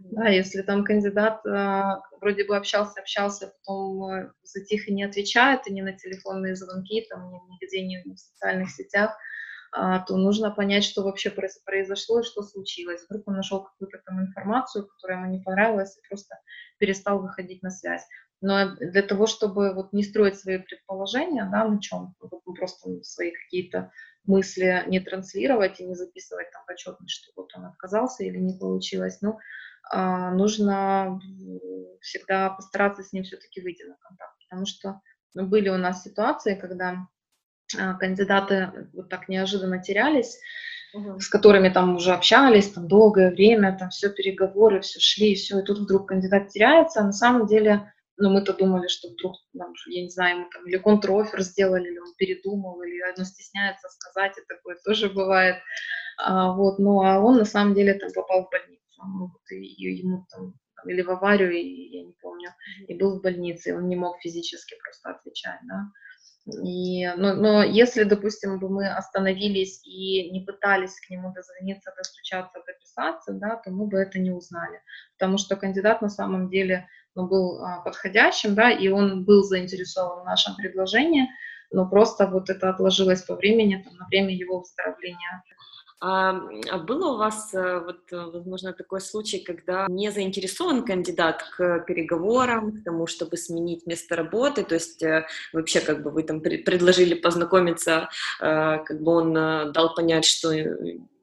Да, если там кандидат э, вроде бы общался, общался, потом э, затих и не отвечает, и не на телефонные звонки, там, нигде не в социальных сетях, а, то нужно понять, что вообще произошло и что случилось. Вдруг он нашел какую-то там информацию, которая ему не понравилась, и просто перестал выходить на связь. Но для того, чтобы вот не строить свои предположения, да, на чем, вот просто свои какие-то мысли не транслировать и не записывать там в отчетность, что вот он отказался или не получилось, ну, а, нужно всегда постараться с ним все-таки выйти на контакт, потому что ну, были у нас ситуации, когда а, кандидаты вот так неожиданно терялись, угу. с которыми там уже общались там долгое время, там все переговоры, все шли, все, и тут вдруг кандидат теряется, а на самом деле, ну мы-то думали, что вдруг, там, я не знаю, ему там или контрофер сделали, или он передумал, или он стесняется сказать, и такое тоже бывает, а, вот, ну а он на самом деле там попал в больницу, ну, вот, и, и ему там или в аварию, и, я не помню, и был в больнице, и он не мог физически просто отвечать, да, и, но, но если, допустим, бы мы остановились и не пытались к нему дозвониться, достучаться, дописаться, да, то мы бы это не узнали. Потому что кандидат на самом деле ну, был а, подходящим, да, и он был заинтересован в нашем предложении, но просто вот это отложилось по времени, там, на время его выздоровления. А, а было у вас, э, вот, э, возможно, такой случай, когда не заинтересован кандидат к переговорам, к тому, чтобы сменить место работы, то есть э, вообще как бы вы там предложили познакомиться, как бы он дал понять, что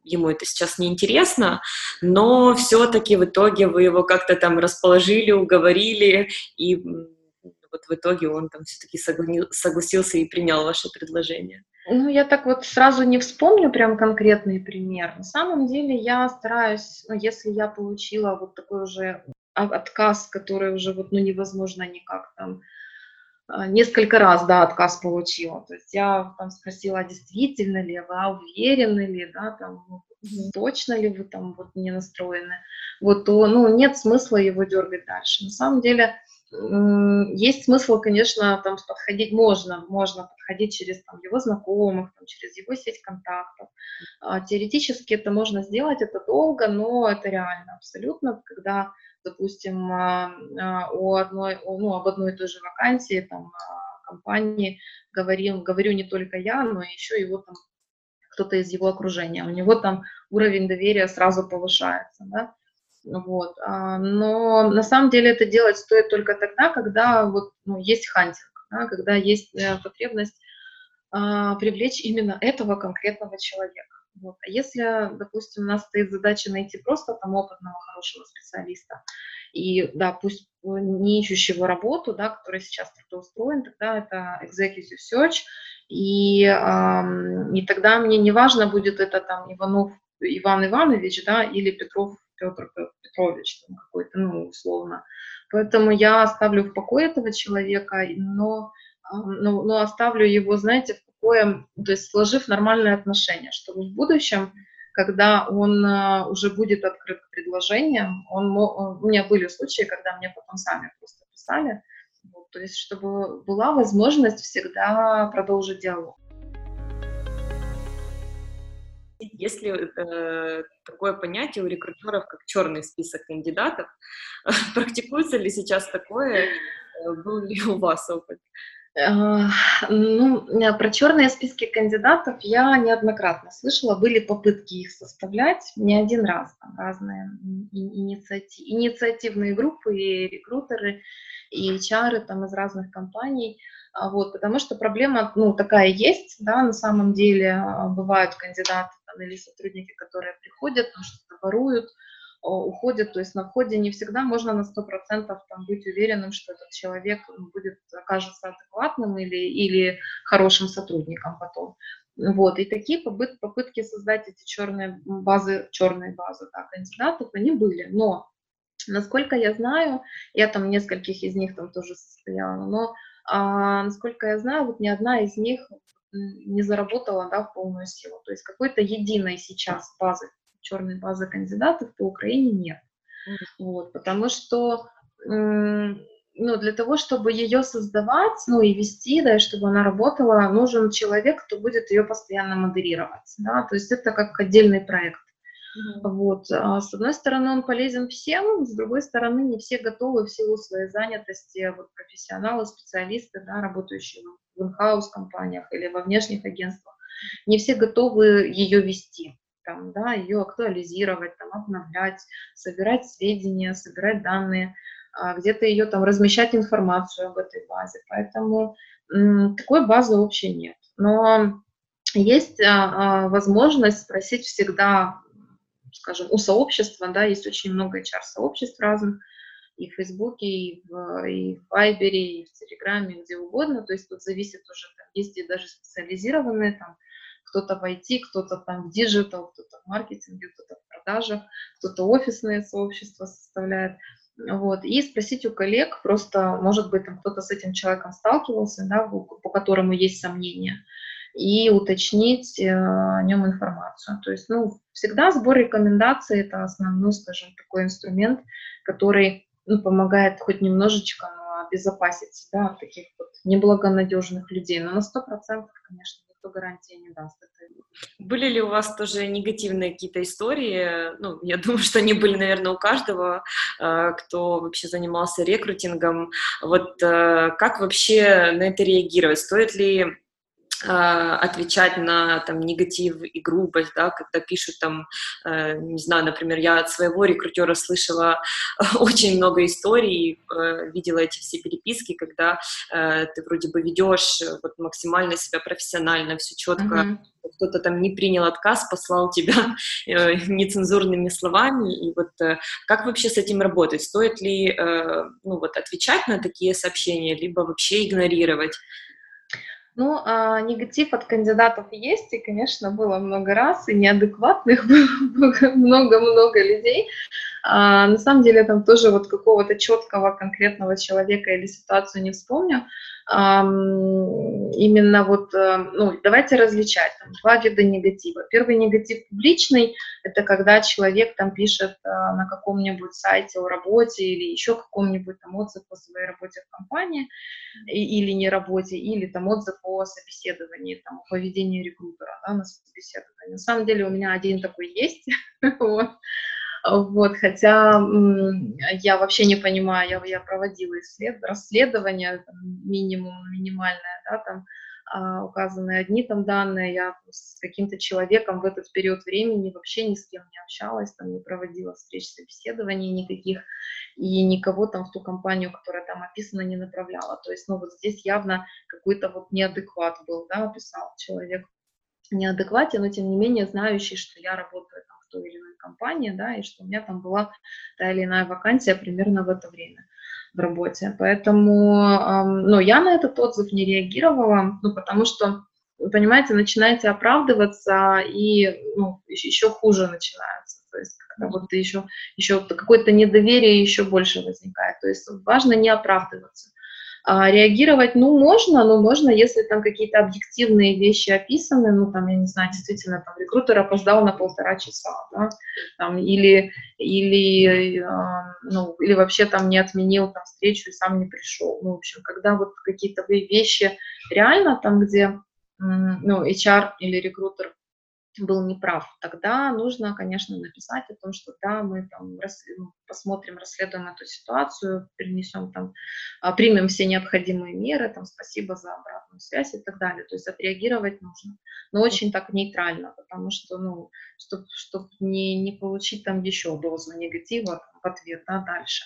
ему это сейчас не интересно, но все-таки в итоге вы его как-то там расположили, уговорили, и вот в итоге он там все-таки согласился и принял ваше предложение. Ну, я так вот сразу не вспомню прям конкретный пример. На самом деле я стараюсь, ну, если я получила вот такой уже отказ, который уже вот, ну, невозможно никак там, а, несколько раз, да, отказ получила. То есть я там спросила, а действительно ли, вы уверены ли, да, там, точно ли вы там вот не настроены, вот, то, ну, нет смысла его дергать дальше. На самом деле, есть смысл, конечно, там подходить можно, можно подходить через там, его знакомых, там, через его сеть контактов. А, теоретически это можно сделать, это долго, но это реально абсолютно, когда, допустим, а, а, у одной, ну, об одной и той же вакансии там, компании говорим, говорю не только я, но еще его там кто-то из его окружения. У него там уровень доверия сразу повышается, да, вот. А, но на самом деле это делать стоит только тогда, когда вот, ну, есть хантинг, да, когда есть э, потребность а, привлечь именно этого конкретного человека. Вот. А если, допустим, у нас стоит задача найти просто там опытного, хорошего специалиста, и, да, пусть не ищущего работу, да, который сейчас трудоустроен, тогда это executive search, и, эм, и тогда мне не важно будет это там Иванов Иван Иванович, да, или Петров Петр Петрович там какой-то, ну, условно. Поэтому я оставлю в покое этого человека, но, но, но оставлю его, знаете, в покое, то есть сложив нормальные отношения, чтобы в будущем, когда он а, уже будет открыт к предложениям, он, у меня были случаи, когда мне потом сами просто писали, вот, то есть чтобы была возможность всегда продолжить диалог. Есть ли э, такое понятие у рекрутеров, как черный список кандидатов? Практикуется ли сейчас такое? Э, был ли у вас опыт? А, ну, э, про черные списки кандидатов я неоднократно слышала. Были попытки их составлять не один раз. Там разные инициатив, инициативные группы и рекрутеры, и HR там из разных компаний. А, вот, потому что проблема, ну, такая есть, да, на самом деле а, бывают кандидаты там, или сотрудники, которые приходят, там что-то воруют, уходят, то есть на входе не всегда можно на 100% там быть уверенным, что этот человек будет, окажется адекватным или, или хорошим сотрудником потом. Вот, и такие попытки создать эти черные базы, черные базы да, кандидатов, они были, но насколько я знаю, я там нескольких из них там тоже состояла, но а, насколько я знаю, вот ни одна из них не заработала да, в полную силу. То есть какой-то единой сейчас базы черной базы кандидатов по Украине нет. Вот, потому что ну, для того, чтобы ее создавать, ну, и вести, да, и чтобы она работала, нужен человек, кто будет ее постоянно модерировать, да, то есть это как отдельный проект. Вот. А с одной стороны, он полезен всем, с другой стороны, не все готовы в силу своей занятости, вот профессионалы, специалисты, да, работающие в инхаус компаниях или во внешних агентствах, не все готовы ее вести там, да, ее актуализировать, там, обновлять, собирать сведения, собирать данные, а, где-то ее там размещать информацию об этой базе. Поэтому такой базы вообще нет. Но есть а, возможность спросить всегда, скажем, у сообщества, да, есть очень много HR-сообществ разных, и в Фейсбуке, и в, и в Вайбере, и в Телеграме, где угодно. То есть тут зависит уже, там, есть и даже специализированные там кто-то в IT, кто-то там в digital, кто-то в маркетинге, кто-то в продажах, кто-то офисные сообщества составляет. Вот, и спросить у коллег, просто, может быть, там кто-то с этим человеком сталкивался, да, по которому есть сомнения, и уточнить э, о нем информацию. То есть, ну, всегда сбор рекомендаций – это основной, скажем, такой инструмент, который ну, помогает хоть немножечко обезопасить себя от таких вот неблагонадежных людей. Но на 100%, конечно, никто гарантии не даст. Были ли у вас тоже негативные какие-то истории? Ну, я думаю, что они были, наверное, у каждого, э, кто вообще занимался рекрутингом. Вот э, как вообще на это реагировать? Стоит ли отвечать на там негатив и грубость, да, когда пишут там, э, не знаю, например, я от своего рекрутера слышала очень много историй, э, видела эти все переписки, когда э, ты вроде бы ведешь вот максимально себя профессионально, все четко, mm-hmm кто-то там не принял отказ, послал тебя нецензурными словами, и вот как вообще с этим работать? Стоит ли, ну вот, отвечать на такие сообщения, либо вообще игнорировать? Ну, а, негатив от кандидатов есть, и, конечно, было много раз, и неадекватных много-много людей. А, на самом деле, там тоже вот какого-то четкого конкретного человека или ситуацию не вспомню именно вот, э, ну, давайте различать, там, два вида негатива. Первый негатив публичный, это когда человек там пишет э, на каком-нибудь сайте о работе или еще каком-нибудь там отзыв о своей работе в компании или не работе, или там отзыв о собеседовании, там, о поведении рекрутера да, на собеседовании. На самом деле у меня один такой есть, вот. Вот, хотя я вообще не понимаю, я, я проводила исслед, расследование, там, минимум, минимальное, да, там а, указаны одни там данные, я с каким-то человеком в этот период времени вообще ни с кем не общалась, там не проводила встреч, собеседований никаких, и никого там в ту компанию, которая там описана, не направляла. То есть, ну вот здесь явно какой-то вот неадекват был, да, описал человек неадеквате, но тем не менее знающий, что я работаю той или иной компании, да, и что у меня там была та или иная вакансия примерно в это время в работе. Поэтому, ну, я на этот отзыв не реагировала, ну, потому что, понимаете, начинаете оправдываться, и ну, еще, хуже начинается. То есть, когда вот еще, еще какое-то недоверие еще больше возникает. То есть важно не оправдываться. А реагировать, ну, можно, но можно, если там какие-то объективные вещи описаны, ну, там, я не знаю, действительно, там, рекрутер опоздал на полтора часа, да, там, или, или, э, ну, или вообще там не отменил там встречу и сам не пришел. Ну, в общем, когда вот какие-то вещи реально там, где, ну, HR или рекрутер был неправ, тогда нужно, конечно, написать о том, что да, мы там рас, посмотрим, расследуем эту ситуацию, перенесем там, а, примем все необходимые меры, там, спасибо за обратную связь и так далее. То есть отреагировать нужно, но очень так нейтрально, потому что, ну, чтобы чтоб не, не получить там еще дозу негатива в ответ, да, дальше.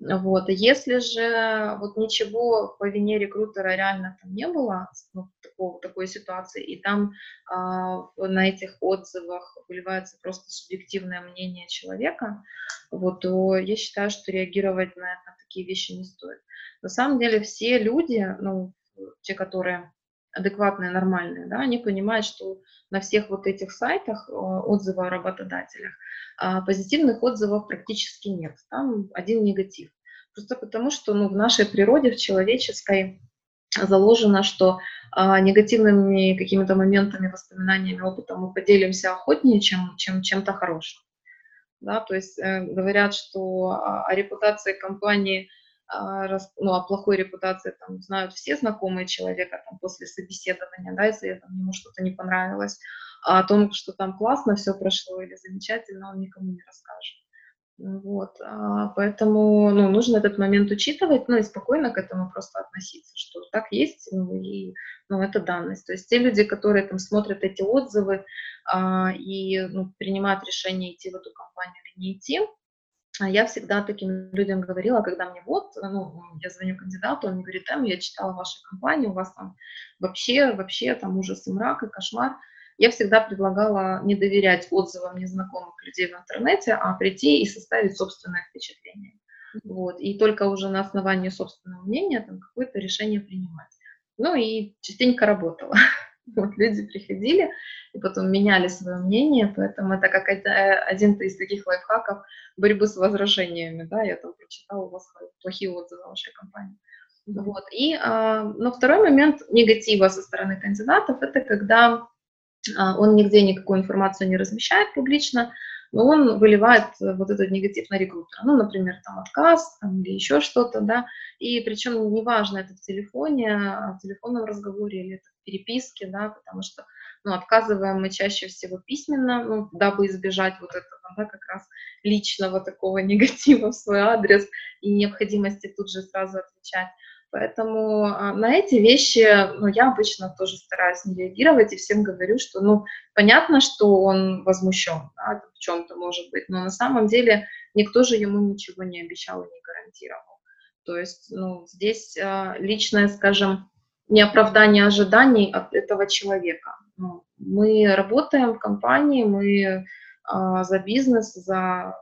Вот. Если же вот ничего по вине рекрутера реально там не было, ну, такого, такой ситуации, и там а, на этих отзывах выливается просто субъективное мнение человека, вот, то я считаю, что реагировать на, на такие вещи не стоит. На самом деле все люди, ну, те, которые адекватные, нормальные, да, они понимают, что на всех вот этих сайтах отзывы о работодателях а позитивных отзывов практически нет, там один негатив. Просто потому, что ну, в нашей природе, в человеческой, заложено, что а, негативными какими-то моментами, воспоминаниями, опытом мы поделимся охотнее, чем, чем чем-то хорошим. Да, то есть э, говорят, что о, о репутации компании, а, ну, о плохой репутации там, знают все знакомые человека там, после собеседования, да, если там, ему что-то не понравилось, а о том, что там классно все прошло или замечательно, он никому не расскажет. Вот, а, поэтому ну, нужно этот момент учитывать, ну и спокойно к этому просто относиться, что так есть, ну и ну, это данность. То есть те люди, которые там смотрят эти отзывы а, и ну, принимают решение идти в эту компанию или не идти, а я всегда таким людям говорила, когда мне вот, ну, я звоню кандидату, он говорит, там, я читала вашу компанию, у вас там вообще, вообще там ужас и мрак и кошмар я всегда предлагала не доверять отзывам незнакомых людей в интернете, а прийти и составить собственное впечатление. Вот, и только уже на основании собственного мнения там какое-то решение принимать. Ну и частенько работало. Вот люди приходили и потом меняли свое мнение, поэтому это как один из таких лайфхаков борьбы с возражениями, да, я там прочитала у вас плохие отзывы о вашей компании. Вот. И, а, но второй момент негатива со стороны кандидатов, это когда а, он нигде никакую информацию не размещает публично, но он выливает э, вот этот негатив на рекрутера. Ну, например, там отказ там, или еще что-то, да, и причем неважно, это в телефоне, а в телефонном разговоре или это в переписке, да, потому что, ну, отказываем мы чаще всего письменно, ну, дабы избежать вот этого, да, как раз личного такого негатива в свой адрес и необходимости тут же сразу отвечать. Поэтому а, на эти вещи ну, я обычно тоже стараюсь не реагировать и всем говорю, что ну, понятно, что он возмущен да, в чем-то, может быть, но на самом деле никто же ему ничего не обещал и не гарантировал. То есть ну, здесь а, личное, скажем, неоправдание ожиданий от этого человека. Ну, мы работаем в компании, мы а, за бизнес, за,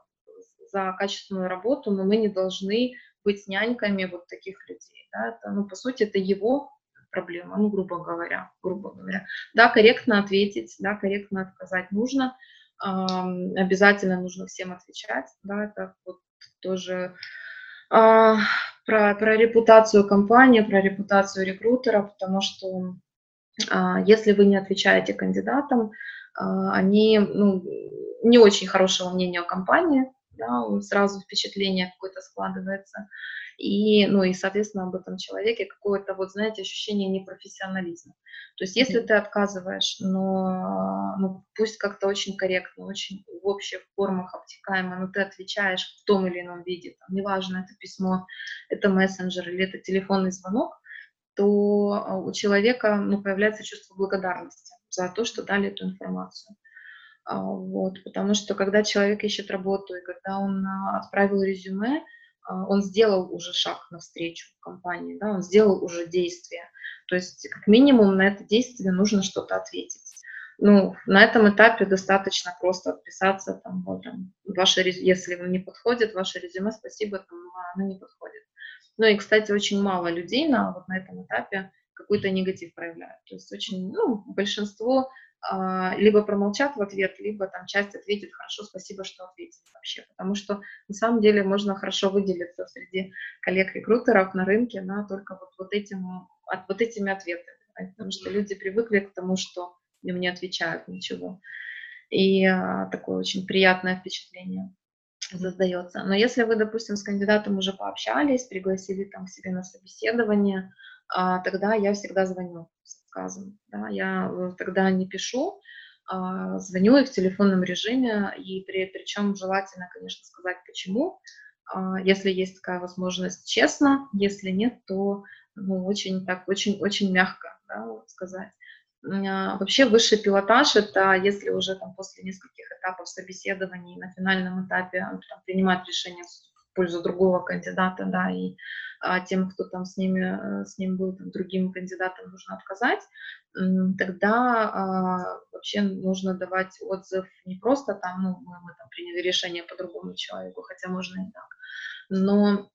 за качественную работу, но мы не должны быть няньками вот таких людей. Да? Это, ну, по сути, это его проблема, ну, грубо говоря, грубо говоря. Да, корректно ответить, да, корректно отказать нужно, э, обязательно нужно всем отвечать, да, это вот тоже э, про, про репутацию компании, про репутацию рекрутера, потому что э, если вы не отвечаете кандидатам, э, они ну, не очень хорошего мнения о компании, да, сразу впечатление какое-то складывается. И, ну, и, соответственно, об этом человеке какое-то, вот, знаете, ощущение непрофессионализма. То есть, если mm-hmm. ты отказываешь, но ну, пусть как-то очень корректно, очень в общих формах обтекаемо, но ты отвечаешь в том или ином виде, там, неважно, это письмо, это мессенджер или это телефонный звонок, то а, у человека ну, появляется чувство благодарности за то, что дали эту информацию. А, вот, потому что когда человек ищет работу и когда он а, отправил резюме, а, он сделал уже шаг навстречу компании, да, он сделал уже действие. То есть как минимум на это действие нужно что-то ответить. Ну, на этом этапе достаточно просто отписаться, там, вот, там, ваше, если вам не подходит ваше резюме, спасибо, там, оно не подходит. Ну и, кстати, очень мало людей на, вот на этом этапе какой-то негатив проявляют. То есть очень, ну, большинство либо промолчат в ответ, либо там часть ответит «хорошо, спасибо, что ответили вообще». Потому что на самом деле можно хорошо выделиться среди коллег-рекрутеров на рынке на только вот, вот, этим, от, вот этими ответами. Потому что люди привыкли к тому, что им не отвечают ничего. И а, такое очень приятное впечатление создается. Но если вы, допустим, с кандидатом уже пообщались, пригласили там к себе на собеседование, а, тогда я всегда звоню отказом. Да, я э, тогда не пишу, а, звоню ей в телефонном режиме, и при, причем желательно, конечно, сказать, почему. А, если есть такая возможность, честно, если нет, то ну, очень так, очень-очень мягко да, сказать. А, вообще высший пилотаж – это если уже там после нескольких этапов собеседований на финальном этапе там, принимать решение пользу другого кандидата, да, и а тем, кто там с, ними, э, с ним был, там, другим кандидатам нужно отказать, тогда а, вообще нужно давать отзыв не просто там, ну, мы, мы там приняли решение по другому человеку, хотя можно и так, но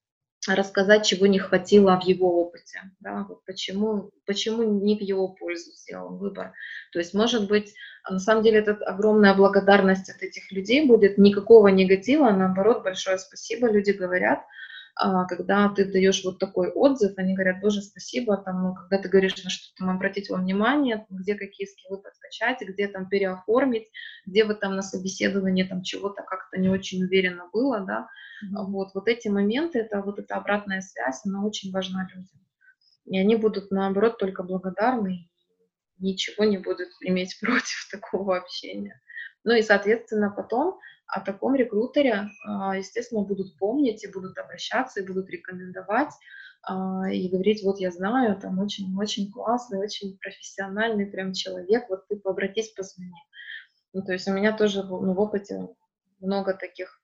рассказать, чего не хватило в его опыте, да, вот почему, почему не в его пользу сделал выбор. То есть, может быть, на самом деле это огромная благодарность от этих людей будет, никакого негатива, а наоборот, большое спасибо, люди говорят, когда ты даешь вот такой отзыв, они говорят, боже, спасибо, там, ну, когда ты говоришь, на что там обратить вам внимание, где какие скиллы подкачать, где там переоформить, где вы там на собеседовании там чего-то как-то не очень уверенно было, да, mm-hmm. вот, вот эти моменты, это вот эта обратная связь, она очень важна людям. И они будут, наоборот, только благодарны, ничего не будут иметь против такого общения. Ну и, соответственно, потом о таком рекрутере, а, естественно, будут помнить и будут обращаться, и будут рекомендовать, а, и говорить, вот я знаю, там очень-очень классный, очень профессиональный прям человек, вот ты обратись, позвони. Ну, то есть у меня тоже ну, в опыте много таких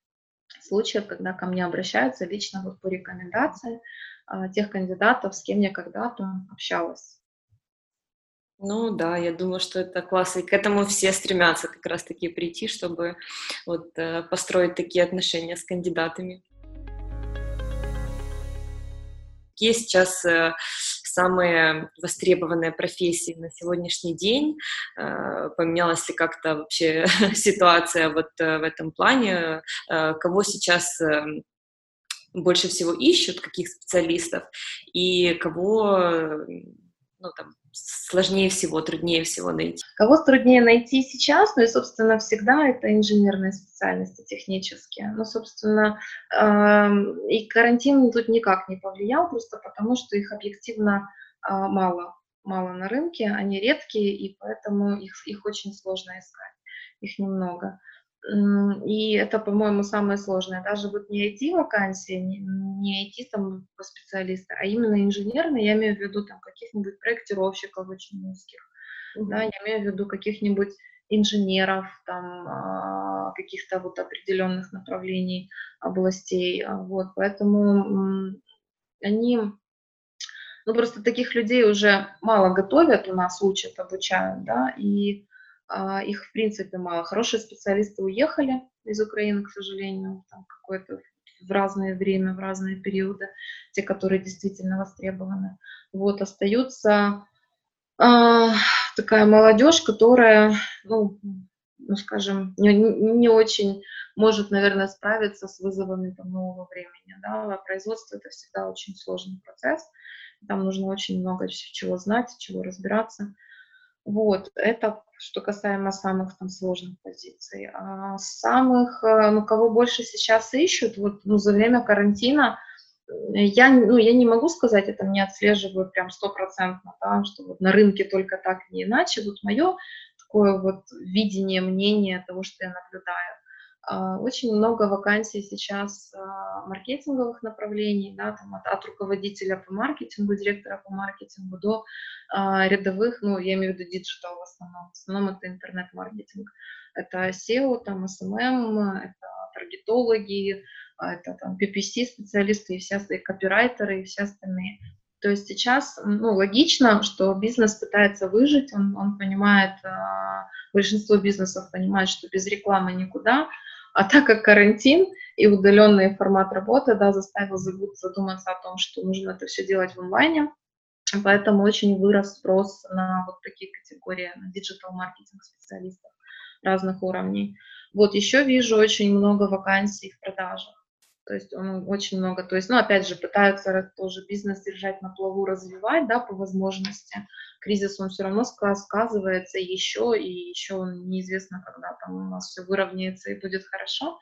случаев, когда ко мне обращаются лично вот по рекомендации а, тех кандидатов, с кем я когда-то общалась. Ну да, я думаю, что это классно. И к этому все стремятся как раз-таки прийти, чтобы вот э, построить такие отношения с кандидатами. Какие сейчас э, самые востребованные профессии на сегодняшний день? Э, поменялась ли как-то вообще ситуация вот в этом плане? Кого сейчас больше всего ищут, каких специалистов, и кого ну, там, сложнее всего, труднее всего найти? Кого труднее найти сейчас, ну и, собственно, всегда это инженерные специальности технические. Ну, собственно, и карантин тут никак не повлиял, просто потому что их объективно а, мало, мало на рынке, они редкие, и поэтому их, их очень сложно искать, их немного. И это, по-моему, самое сложное. Даже вот не IT-вакансии, не IT там специалисты, а именно инженерные, я имею в виду там каких-нибудь проектировщиков очень узких, mm-hmm. да, я имею в виду каких-нибудь инженеров, там, а, каких-то вот определенных направлений, областей, а, вот, поэтому они, ну, просто таких людей уже мало готовят у нас, учат, обучают, да, и их, в принципе, мало. Хорошие специалисты уехали из Украины, к сожалению, там какое-то в разное время, в разные периоды, те, которые действительно востребованы. Вот, остаются э, такая молодежь, которая, ну, ну скажем, не, не очень может, наверное, справиться с вызовами там, нового времени. Да? А производство – это всегда очень сложный процесс, там нужно очень много чего знать, чего разбираться. Вот, это что касаемо самых там сложных позиций. А самых, э, ну, кого больше сейчас ищут, вот, ну, за время карантина, я, ну, я не могу сказать, это не отслеживаю прям стопроцентно, да, что вот на рынке только так, не иначе. Вот мое такое вот видение, мнение того, что я наблюдаю. А, очень много вакансий сейчас а, маркетинговых направлений, да, там от, от руководителя по маркетингу, директора по маркетингу до а, рядовых, ну, я имею в виду digital в основном. В основном это интернет-маркетинг. Это SEO, там SMM, это таргетологи, это там PPC-специалисты и все и копирайтеры и все остальные. То есть сейчас, ну, логично, что бизнес пытается выжить, он, он понимает, большинство бизнесов понимает, что без рекламы никуда, а так как карантин и удаленный формат работы да, заставил задуматься о том, что нужно это все делать в онлайне, поэтому очень вырос спрос на вот такие категории, на digital-маркетинг специалистов разных уровней. Вот еще вижу очень много вакансий в продажах. То есть он очень много, то есть, ну, опять же, пытаются тоже бизнес держать на плаву, развивать, да, по возможности. Кризис, он все равно сказывается еще, и еще неизвестно, когда там у нас все выровняется и будет хорошо.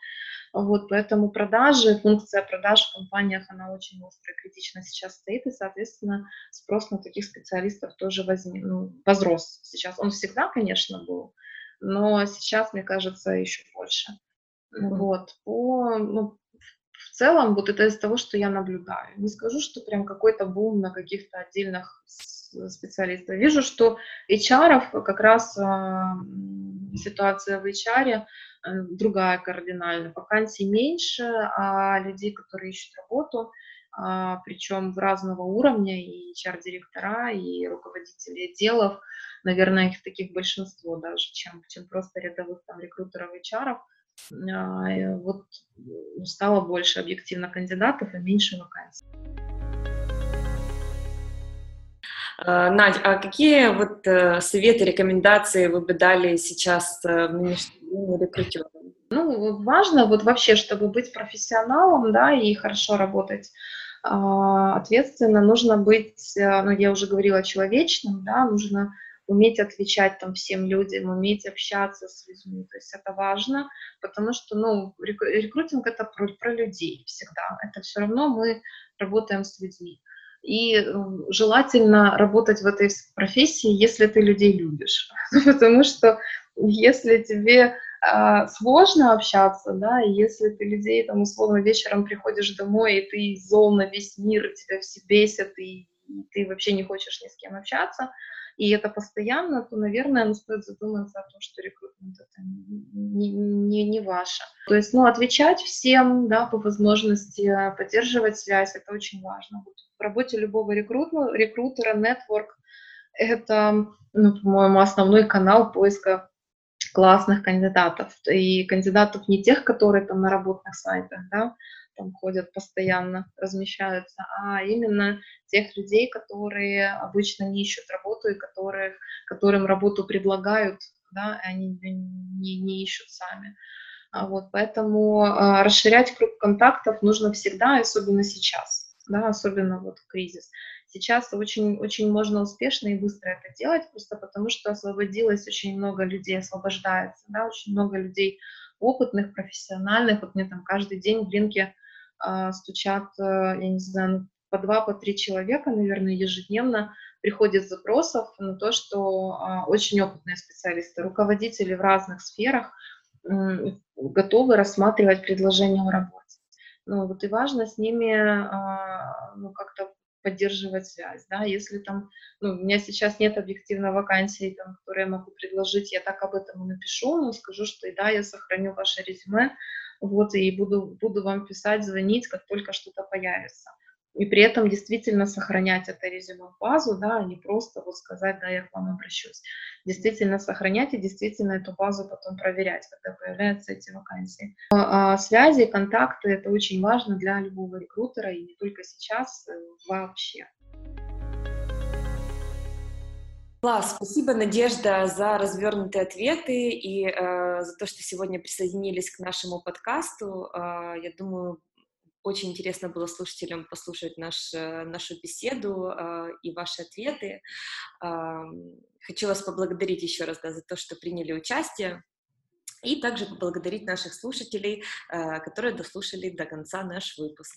Вот, поэтому продажи, функция продаж в компаниях, она очень остро и критично сейчас стоит, и, соответственно, спрос на таких специалистов тоже возник, ну, возрос сейчас. Он всегда, конечно, был, но сейчас, мне кажется, еще больше. Вот, по, ну, целом, вот это из того, что я наблюдаю. Не скажу, что прям какой-то бум на каких-то отдельных специалистов. Вижу, что HR как раз э, ситуация в HR э, другая кардинально. Вакансий меньше, а людей, которые ищут работу, а, причем в разного уровня, и HR-директора, и руководители отделов, наверное, их таких большинство даже, чем, чем просто рядовых там рекрутеров HR. А, вот стало больше объективно кандидатов и меньше вакансий. А, Надь, а какие вот э, советы, рекомендации вы бы дали сейчас э, в нынешнем рекрутерам? Ну, важно вот вообще, чтобы быть профессионалом, да, и хорошо работать а, ответственно, нужно быть, э, ну, я уже говорила, человечным, да, нужно уметь отвечать там всем людям, уметь общаться с людьми, то есть это важно, потому что, ну, рекрутинг это про, про людей всегда, это все равно мы работаем с людьми. И желательно работать в этой профессии, если ты людей любишь, потому что если тебе а, сложно общаться, да, если ты людей там условно вечером приходишь домой, и ты зол на весь мир, тебя все бесят, и, и ты вообще не хочешь ни с кем общаться, и это постоянно, то, наверное, ну, стоит задуматься о том, что рекрутмент это не, не, не ваше. То есть, ну, отвечать всем, да, по возможности, поддерживать связь, это очень важно. Вот в работе любого рекрутера, рекрутера, нетворк, это, ну, по-моему, основной канал поиска классных кандидатов. И кандидатов не тех, которые там на работных сайтах, да, там ходят постоянно, размещаются, а именно тех людей, которые обычно не ищут работу и которых, которым работу предлагают, да, и они не, не ищут сами. А вот, поэтому а, расширять круг контактов нужно всегда, особенно сейчас, да, особенно вот в кризис. Сейчас очень, очень можно успешно и быстро это делать, просто потому что освободилось очень много людей, освобождается, да, очень много людей опытных, профессиональных. Вот мне там каждый день в рынке э, стучат, э, я не знаю, ну, по два, по три человека, наверное, ежедневно приходит запросов на то, что э, очень опытные специалисты, руководители в разных сферах готовы рассматривать предложения о работе. Ну, вот и важно с ними э, ну, как-то поддерживать связь, да, если там, ну, у меня сейчас нет объективно вакансий, там, которые я могу предложить, я так об этом и напишу, но скажу, что и да, я сохраню ваше резюме, вот, и буду, буду вам писать, звонить, как только что-то появится и при этом действительно сохранять это резюме в базу, да, а не просто вот сказать, да, я к вам обращусь. Действительно сохранять и действительно эту базу потом проверять, когда появляются эти вакансии. А, а связи, контакты — это очень важно для любого рекрутера, и не только сейчас, э, вообще. Класс, спасибо, Надежда, за развернутые ответы и э, за то, что сегодня присоединились к нашему подкасту. Э, я думаю, очень интересно было слушателям послушать наш, э, нашу беседу э, и ваши ответы. Э, хочу вас поблагодарить еще раз да, за то, что приняли участие. И также поблагодарить наших слушателей, э, которые дослушали до конца наш выпуск.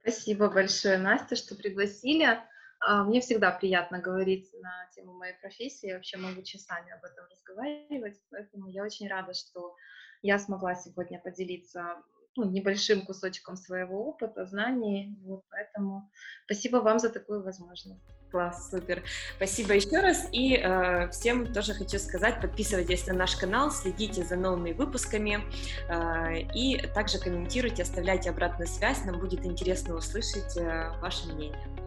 Спасибо большое, Настя, что пригласили. А, мне всегда приятно говорить на тему моей профессии, я вообще могу часами об этом разговаривать, поэтому я очень рада, что я смогла сегодня поделиться ну, небольшим кусочком своего опыта, знаний. Вот, поэтому спасибо вам за такую возможность. Класс, супер. Спасибо еще раз. И э, всем тоже хочу сказать, подписывайтесь на наш канал, следите за новыми выпусками э, и также комментируйте, оставляйте обратную связь. Нам будет интересно услышать э, ваше мнение.